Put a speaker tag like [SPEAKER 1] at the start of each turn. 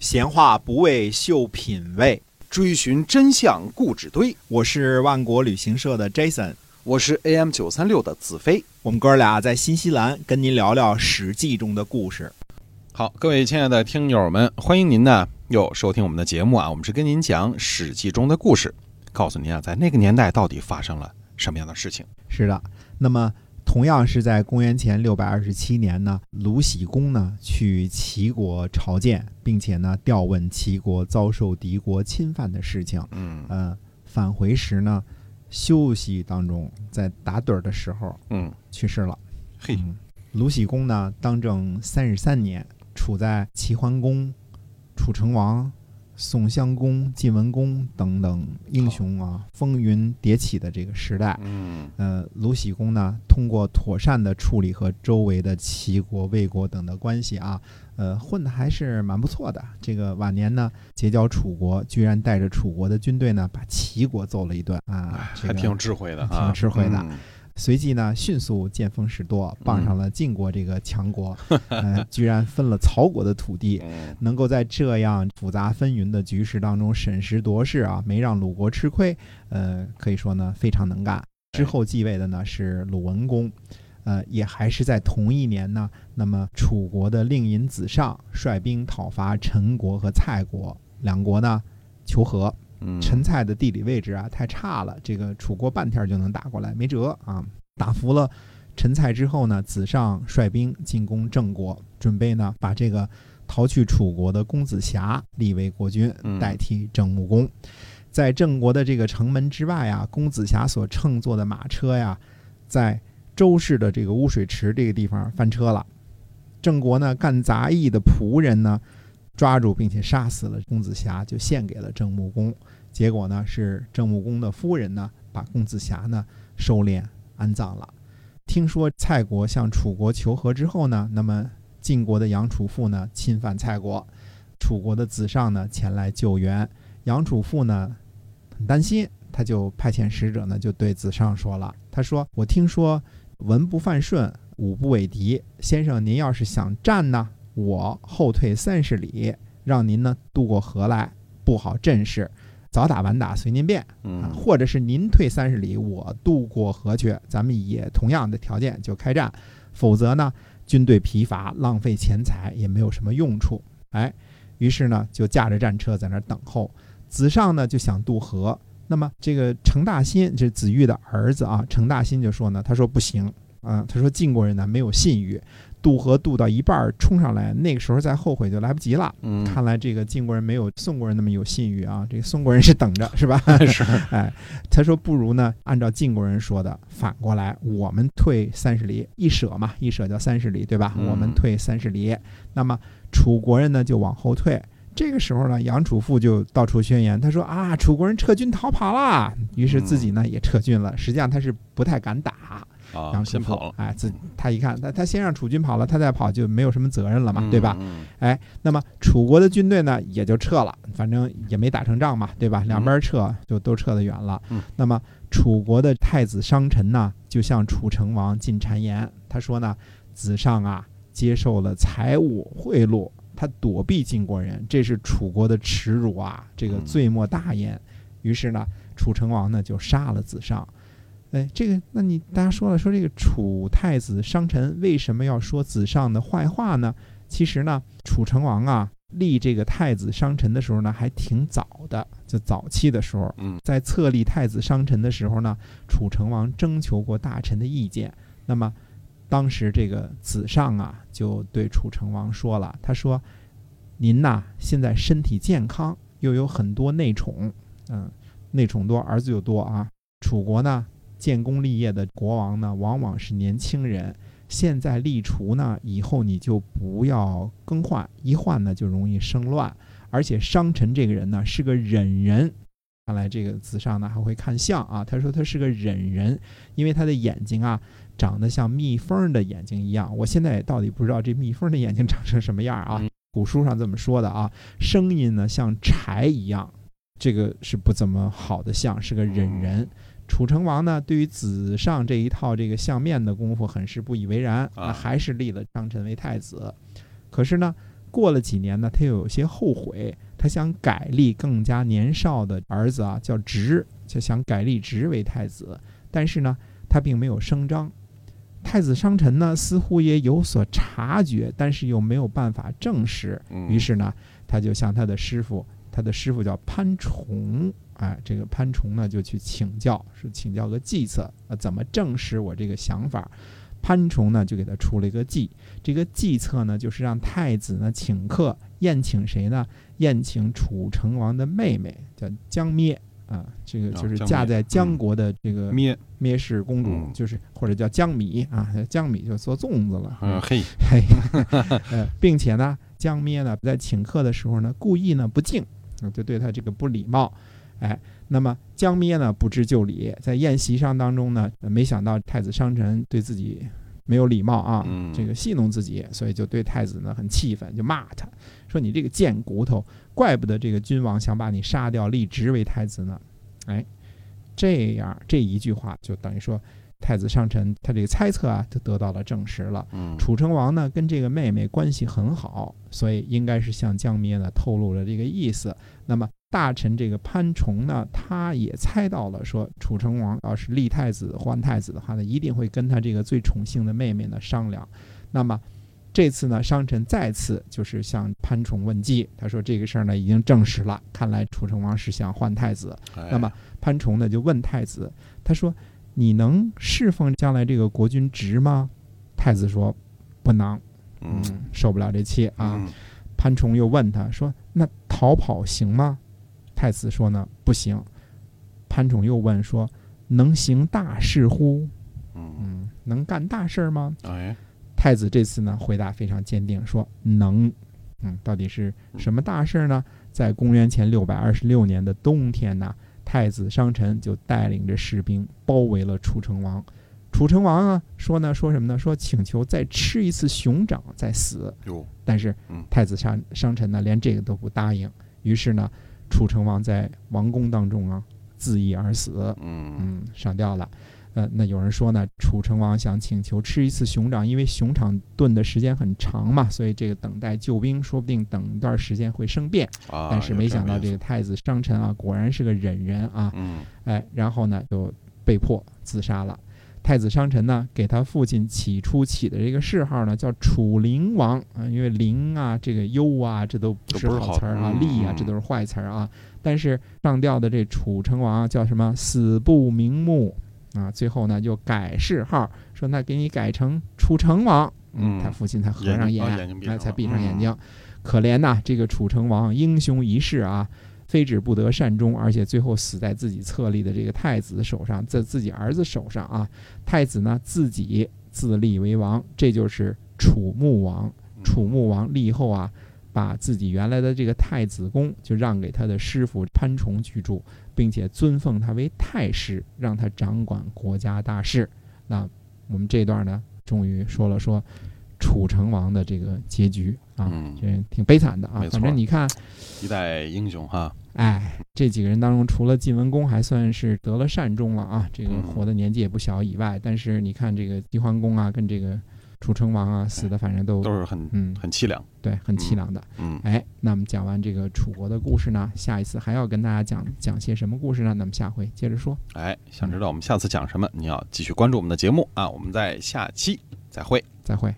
[SPEAKER 1] 闲话不为秀品味，
[SPEAKER 2] 追寻真相故纸堆。
[SPEAKER 1] 我是万国旅行社的 Jason，
[SPEAKER 2] 我是 AM 九三六的子飞。
[SPEAKER 1] 我们哥俩在新西兰跟您聊聊《史记》中的故事。
[SPEAKER 3] 好，各位亲爱的听友们，欢迎您呢又收听我们的节目啊！我们是跟您讲《史记》中的故事，告诉您啊，在那个年代到底发生了什么样的事情。
[SPEAKER 1] 是的，那么。同样是在公元前六百二十七年呢，鲁僖公呢去齐国朝见，并且呢调问齐国遭受敌国侵犯的事情。
[SPEAKER 3] 嗯，
[SPEAKER 1] 呃，返回时呢，休息当中在打盹的时候，
[SPEAKER 3] 嗯，
[SPEAKER 1] 去世了。
[SPEAKER 3] 嘿，
[SPEAKER 1] 鲁僖公呢当政三十三年，处在齐桓公、楚成王。宋襄公、晋文公等等英雄啊，风云迭起的这个时代，
[SPEAKER 3] 嗯，
[SPEAKER 1] 呃，鲁僖公呢，通过妥善的处理和周围的齐国、魏国等的关系啊，呃，混的还是蛮不错的。这个晚年呢，结交楚国，居然带着楚国的军队呢，把齐国揍了一顿啊，
[SPEAKER 3] 还挺有智慧的，
[SPEAKER 1] 挺有智慧的。随即呢，迅速见风使舵，傍上了晋国这个强国，呃，居然分了曹国的土地，能够在这样复杂纷纭的局势当中审时度势啊，没让鲁国吃亏，呃，可以说呢非常能干。之后继位的呢是鲁文公，呃，也还是在同一年呢，那么楚国的令尹子尚率兵讨伐陈国和蔡国，两国呢求和。陈蔡的地理位置啊太差了，这个楚国半天就能打过来，没辙啊！打服了陈蔡之后呢，子上率兵进攻郑国，准备呢把这个逃去楚国的公子瑕立为国君，代替郑穆公。在郑国的这个城门之外啊，公子瑕所乘坐的马车呀，在周氏的这个污水池这个地方翻车了。郑国呢干杂役的仆人呢。抓住并且杀死了公子瑕，就献给了郑穆公。结果呢，是郑穆公的夫人呢，把公子瑕呢收敛安葬了。听说蔡国向楚国求和之后呢，那么晋国的杨楚父呢侵犯蔡国，楚国的子尚呢前来救援。杨楚父呢很担心，他就派遣使者呢就对子尚说了：“他说我听说文不犯顺，武不为敌，先生您要是想战呢？”我后退三十里，让您呢渡过河来，布好阵势，早打晚打随您便。
[SPEAKER 3] 嗯，
[SPEAKER 1] 或者是您退三十里，我渡过河去，咱们也同样的条件就开战。否则呢，军队疲乏，浪费钱财，也没有什么用处。哎，于是呢，就驾着战车在那儿等候。子上呢就想渡河，那么这个程大新，这子玉的儿子啊，程大新就说呢，他说不行啊，他说晋国人呢没有信誉。渡河渡到一半冲上来，那个时候再后悔就来不及了。
[SPEAKER 3] 嗯，
[SPEAKER 1] 看来这个晋国人没有宋国人那么有信誉啊。这个宋国人是等着，是吧？
[SPEAKER 3] 是。
[SPEAKER 1] 哎，他说不如呢，按照晋国人说的，反过来，我们退三十里，一舍嘛，一舍叫三十里，对吧？我们退三十里，那么楚国人呢就往后退。这个时候呢，杨楚父就到处宣言，他说啊，楚国人撤军逃跑了。于是自己呢也撤军了。实际上他是不太敢打。
[SPEAKER 3] 啊，
[SPEAKER 1] 先
[SPEAKER 3] 跑了，
[SPEAKER 1] 哎，自他一看，他他先让楚军跑了，他再跑就没有什么责任了嘛，对吧？哎，那么楚国的军队呢，也就撤了，反正也没打成仗嘛，对吧？两边撤就都撤得远了。那么楚国的太子商臣呢，就向楚成王进谗言，他说呢，子上啊，接受了财物贿赂，他躲避晋国人，这是楚国的耻辱啊，这个罪莫大焉。于是呢，楚成王呢就杀了子尚。哎，这个，那你大家说了，说这个楚太子商臣为什么要说子上的坏话呢？其实呢，楚成王啊立这个太子商臣的时候呢，还挺早的，就早期的时候，在册立太子商臣的时候呢，楚成王征求过大臣的意见。那么，当时这个子上啊，就对楚成王说了，他说：“您呐，现在身体健康，又有很多内宠，嗯，内宠多，儿子又多啊。楚国呢？”建功立业的国王呢，往往是年轻人。现在立储呢，以后你就不要更换，一换呢就容易生乱。而且商臣这个人呢，是个忍人。看来这个子上呢还会看相啊。他说他是个忍人，因为他的眼睛啊长得像蜜蜂的眼睛一样。我现在也到底不知道这蜜蜂的眼睛长成什么样啊？古书上这么说的啊。声音呢像柴一样，这个是不怎么好的相，是个忍人。楚成王呢，对于子上这一套这个相面的功夫很是不以为然，啊，还是立了张臣为太子。可是呢，过了几年呢，他又有些后悔，他想改立更加年少的儿子啊，叫直，就想改立直为太子，但是呢，他并没有声张。太子商臣呢，似乎也有所察觉，但是又没有办法证实。于是呢，他就向他的师傅，他的师傅叫潘崇，哎，这个潘崇呢就去请教，是请教个计策，啊，怎么证实我这个想法？潘崇呢就给他出了一个计，这个计策呢就是让太子呢请客宴请谁呢？宴请楚成王的妹妹，叫姜咩。啊，这个就是嫁在姜国的这个
[SPEAKER 3] 咩
[SPEAKER 1] 咩氏公主，就是或者叫姜米啊，姜米就做粽子了。
[SPEAKER 3] 嗯，嘿
[SPEAKER 1] 嘿，呃，并且呢，姜咩呢在请客的时候呢，故意呢不敬，就对他这个不礼貌。哎，那么姜咩呢不知就里，在宴席上当中呢，没想到太子商臣对自己没有礼貌啊，这个戏弄自己，所以就对太子呢很气愤，就骂他说：“你这个贱骨头！”怪不得这个君王想把你杀掉，立职为太子呢。哎，这样这一句话就等于说，太子上臣他这个猜测啊，就得到了证实了。楚成王呢跟这个妹妹关系很好，所以应该是向江咩呢透露了这个意思。那么大臣这个潘崇呢，他也猜到了，说楚成王要是立太子换太子的话呢，一定会跟他这个最宠幸的妹妹呢商量。那么。这次呢，商臣再次就是向潘崇问计，他说这个事儿呢已经证实了，看来楚成王是想换太子。那么潘崇呢就问太子，他说：“你能侍奉将来这个国君职吗？”太子说：“不能，嗯，受不了这气啊。”潘崇又问他说：“那逃跑行吗？”太子说：“呢不行。”潘宠又问说：“能行大事乎？”嗯，能干大事吗？
[SPEAKER 3] 哎。
[SPEAKER 1] 太子这次呢，回答非常坚定，说能。嗯，到底是什么大事呢？在公元前六百二十六年的冬天呢，太子商臣就带领着士兵包围了楚成王。楚成王啊，说呢，说什么呢？说请求再吃一次熊掌再死。但是太子商商臣呢，连这个都不答应。于是呢，楚成王在王宫当中啊，自缢而死。嗯嗯，上吊了。呃，那有人说呢，楚成王想请求吃一次熊掌，因为熊掌炖的时间很长嘛，所以这个等待救兵，说不定等一段时间会生变。啊，但是没想到这个太子商臣啊，果然是个忍人啊。嗯。哎，然后呢，就被迫自杀了。太子商臣呢，给他父亲起初起的这个谥号呢，叫楚灵王啊，因为灵啊，这个忧啊，这都不是好词儿啊，利啊，这都是坏词儿啊。但是上吊的这楚成王叫什么？死不瞑目。啊，最后呢就改谥号，说那给你改成楚成王。嗯，他父亲才合上眼，哎，才闭上眼睛。可怜呐，这个楚成王英雄一世啊，非止不得善终，而且最后死在自己册立的这个太子手上，在自己儿子手上啊。太子呢自己自立为王，这就是楚穆王。楚穆王立后啊。把自己原来的这个太子宫就让给他的师傅潘崇居住，并且尊奉他为太师，让他掌管国家大事。那我们这段呢，终于说了说楚成王的这个结局啊，这挺悲惨的啊。反正你看，
[SPEAKER 3] 一代英雄哈。
[SPEAKER 1] 哎，这几个人当中，除了晋文公还算是得了善终了啊，这个活的年纪也不小以外，但是你看这个齐桓公啊，跟这个。楚成王啊，死的反正都
[SPEAKER 3] 都是很嗯很凄凉，
[SPEAKER 1] 对，很凄凉的。嗯，哎，那么讲完这个楚国的故事呢，下一次还要跟大家讲讲些什么故事呢？那么下回接着说。
[SPEAKER 3] 哎，想知道我们下次讲什么？你要继续关注我们的节目啊！我们在下期再会，
[SPEAKER 1] 再会。